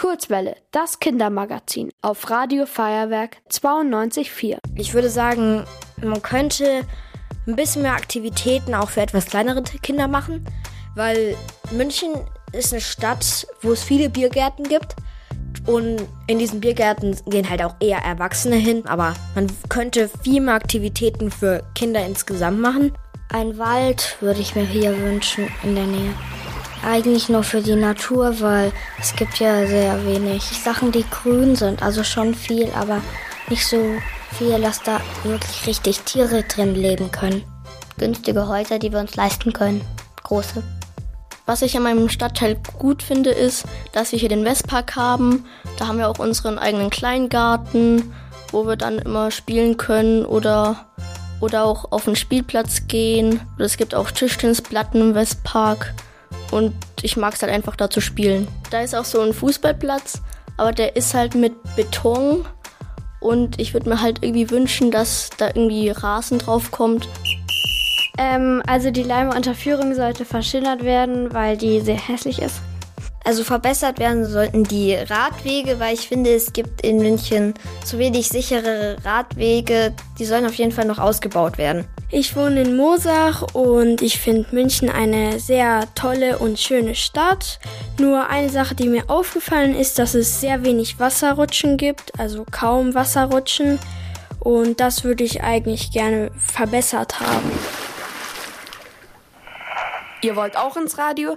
Kurzwelle, das Kindermagazin auf Radio Feuerwerk 92.4. Ich würde sagen, man könnte ein bisschen mehr Aktivitäten auch für etwas kleinere Kinder machen, weil München ist eine Stadt, wo es viele Biergärten gibt. Und in diesen Biergärten gehen halt auch eher Erwachsene hin, aber man könnte viel mehr Aktivitäten für Kinder insgesamt machen. Ein Wald würde ich mir hier wünschen in der Nähe. Eigentlich nur für die Natur, weil es gibt ja sehr wenig Sachen, die grün sind. Also schon viel, aber nicht so viel, dass da wirklich richtig Tiere drin leben können. Günstige Häuser, die wir uns leisten können. Große. Was ich an meinem Stadtteil gut finde, ist, dass wir hier den Westpark haben. Da haben wir auch unseren eigenen Kleingarten, wo wir dann immer spielen können oder, oder auch auf den Spielplatz gehen. Oder es gibt auch Tischtennisplatten im Westpark und ich mag es halt einfach da zu spielen. Da ist auch so ein Fußballplatz, aber der ist halt mit Beton und ich würde mir halt irgendwie wünschen, dass da irgendwie Rasen drauf kommt. Ähm, also die Leimunterführung sollte verschönert werden, weil die sehr hässlich ist. Also verbessert werden sollten die Radwege, weil ich finde, es gibt in München zu wenig sichere Radwege. Die sollen auf jeden Fall noch ausgebaut werden. Ich wohne in Mosach und ich finde München eine sehr tolle und schöne Stadt. Nur eine Sache, die mir aufgefallen ist, dass es sehr wenig Wasserrutschen gibt, also kaum Wasserrutschen. Und das würde ich eigentlich gerne verbessert haben. Ihr wollt auch ins Radio?